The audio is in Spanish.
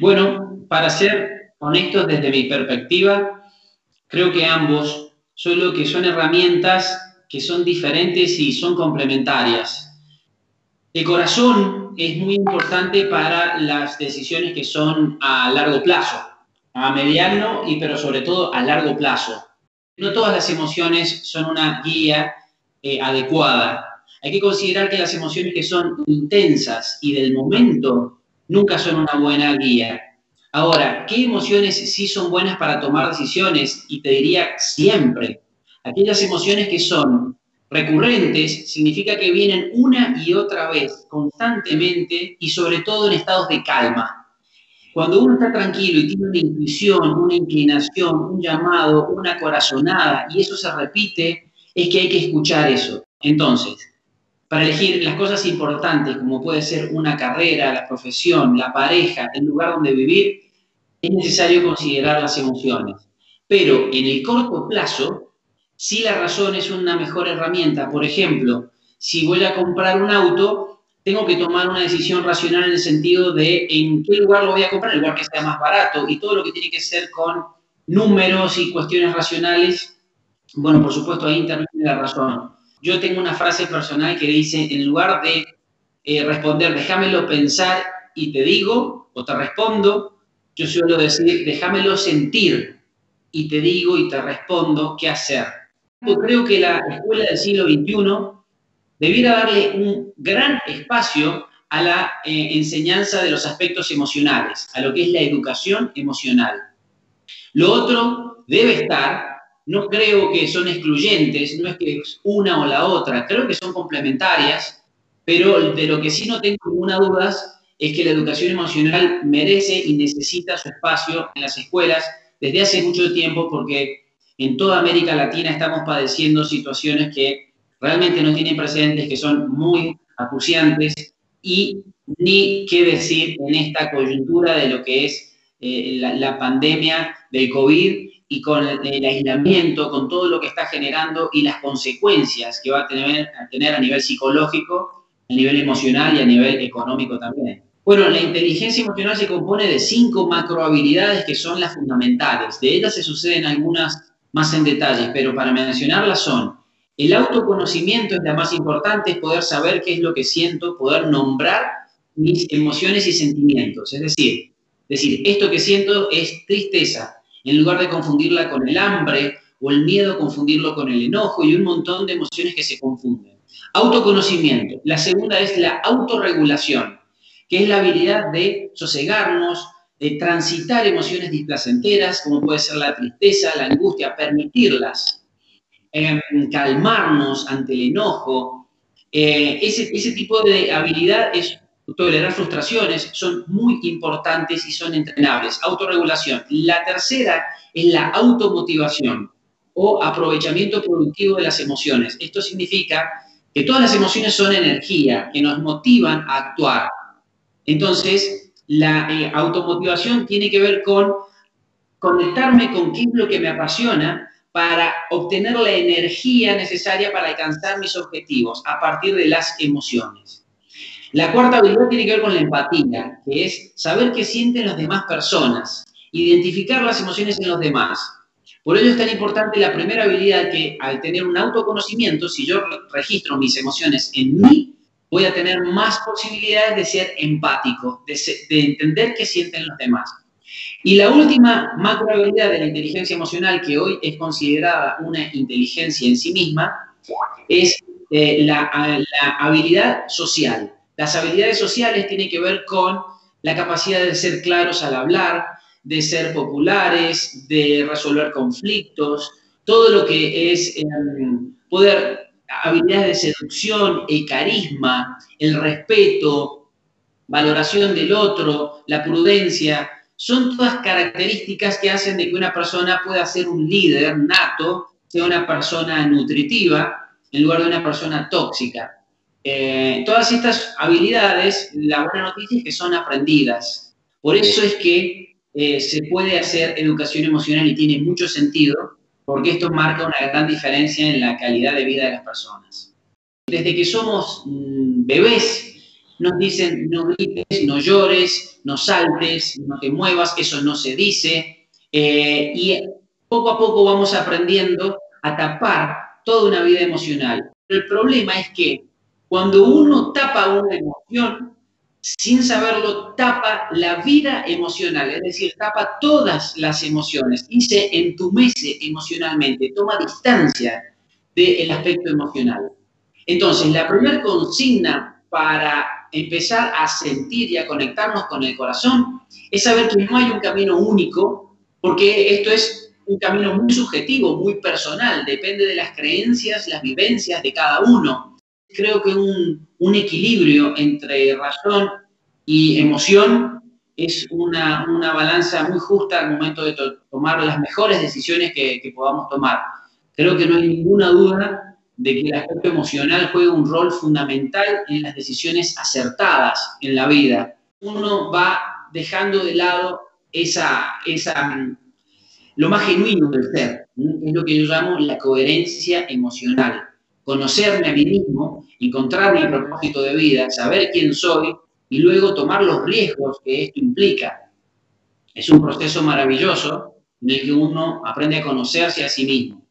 Bueno, para ser honestos desde mi perspectiva, creo que ambos solo que son herramientas que son diferentes y son complementarias. El corazón es muy importante para las decisiones que son a largo plazo, a mediano y pero sobre todo a largo plazo. No todas las emociones son una guía eh, adecuada. Hay que considerar que las emociones que son intensas y del momento nunca son una buena guía. Ahora, ¿qué emociones sí son buenas para tomar decisiones? Y te diría siempre, aquellas emociones que son recurrentes significa que vienen una y otra vez, constantemente y sobre todo en estados de calma. Cuando uno está tranquilo y tiene una intuición, una inclinación, un llamado, una corazonada, y eso se repite, es que hay que escuchar eso. Entonces, para elegir las cosas importantes, como puede ser una carrera, la profesión, la pareja, el lugar donde vivir, es necesario considerar las emociones. Pero en el corto plazo, si la razón es una mejor herramienta. Por ejemplo, si voy a comprar un auto, tengo que tomar una decisión racional en el sentido de en qué lugar lo voy a comprar, el lugar que sea más barato y todo lo que tiene que ser con números y cuestiones racionales. Bueno, por supuesto, ahí interviene la razón. Yo tengo una frase personal que dice, en lugar de eh, responder, déjamelo pensar y te digo, o te respondo, yo suelo decir, déjamelo sentir y te digo y te respondo qué hacer. Yo creo que la escuela del siglo XXI debiera darle un gran espacio a la eh, enseñanza de los aspectos emocionales, a lo que es la educación emocional. Lo otro debe estar, no creo que son excluyentes, no es que es una o la otra, creo que son complementarias, pero de lo que sí no tengo ninguna duda es que la educación emocional merece y necesita su espacio en las escuelas desde hace mucho tiempo porque en toda América Latina estamos padeciendo situaciones que realmente no tienen precedentes, que son muy acuciantes y ni qué decir en esta coyuntura de lo que es eh, la, pandemia del COVID y con el, aislamiento, con todo lo que está generando y las consecuencias que va a tener, a tener a nivel psicológico, a nivel emocional y a nivel económico también. Bueno, la inteligencia emocional se compone de cinco macrohabilidades que son las fundamentales. De ellas se suceden algunas más en detalle, pero para mencionarlas son, el autoconocimiento es la más importante, es poder saber qué es lo que siento, poder nombrar mis emociones y sentimientos. Es decir, decir, esto que siento es tristeza, en lugar de confundirla con el hambre o el miedo, confundirlo con el enojo y un montón de emociones que se confunden. Autoconocimiento. La segunda es la autorregulación, que es la habilidad de sosegarnos, de transitar emociones displacenteras, como puede ser la tristeza, la angustia, permitirlas, em, calmarnos ante el enojo. Eh, ese, ese tipo de habilidad es tolerar frustraciones, son muy importantes y son entrenables. Autorregulación. La tercera es la automotivación o aprovechamiento productivo de las emociones. Esto significa que todas las emociones son energía, que nos motivan a actuar. Entonces, la eh, automotivación tiene que ver con conectarme con qué es lo que me apasiona para obtener la energía necesaria para alcanzar mis objetivos a partir de las emociones. La cuarta habilidad tiene que ver con la empatía, que es saber qué sienten las demás personas, identificar las emociones en los demás. Por ello es tan importante la primera habilidad que al tener un autoconocimiento, si yo registro mis emociones en mí, voy a tener más posibilidades de ser empático, de, entender qué sienten los demás. Y la última macro habilidad de la inteligencia emocional, que hoy es considerada una inteligencia en sí misma, es eh, la, la habilidad social. Las habilidades sociales tienen que ver con la capacidad de ser claros al hablar, de ser populares, de resolver conflictos, todo lo que es em, poder habilidades de seducción, el carisma, el respeto, valoración del otro, la prudencia, son todas características que hacen de que una persona pueda ser un líder nato, sea una persona nutritiva, en lugar de una persona tóxica. Eh, todas estas habilidades, la buena noticia es que son aprendidas. Por eso es que eh, se puede hacer educación emocional y tiene mucho sentido porque esto marca una gran diferencia en la calidad de vida de las personas. Desde que somos mm, bebés, nos dicen no grites, no llores, no saltes, no te muevas, eso no se dice. Eh, y poco a poco vamos aprendiendo a tapar toda una vida emocional. el problema es que cuando uno tapa una emoción, sin saberlo, tapa la vida emocional, es decir, tapa todas las emociones y se entumece emocionalmente, toma distancia del aspecto emocional. Entonces, la primera consigna para empezar a sentir y a conectarnos con el corazón es saber que no hay un camino único, porque esto es un camino muy subjetivo, muy personal, depende de las creencias, las vivencias de cada uno. Creo que un, un equilibrio entre razón y emoción es una, una, balanza muy justa al momento de tomar las mejores decisiones que, que podamos tomar. Creo que no hay ninguna duda de que el aspecto emocional juega un rol fundamental en las decisiones acertadas en la vida. Uno va dejando de lado esa, esa, lo más genuino del ser, es lo que yo llamo la coherencia emocional. Conocerme a mí mismo, encontrar mi propósito de vida, saber quién soy y luego tomar los riesgos que esto implica. Es un proceso maravilloso en el que uno aprende a conocerse a sí mismo.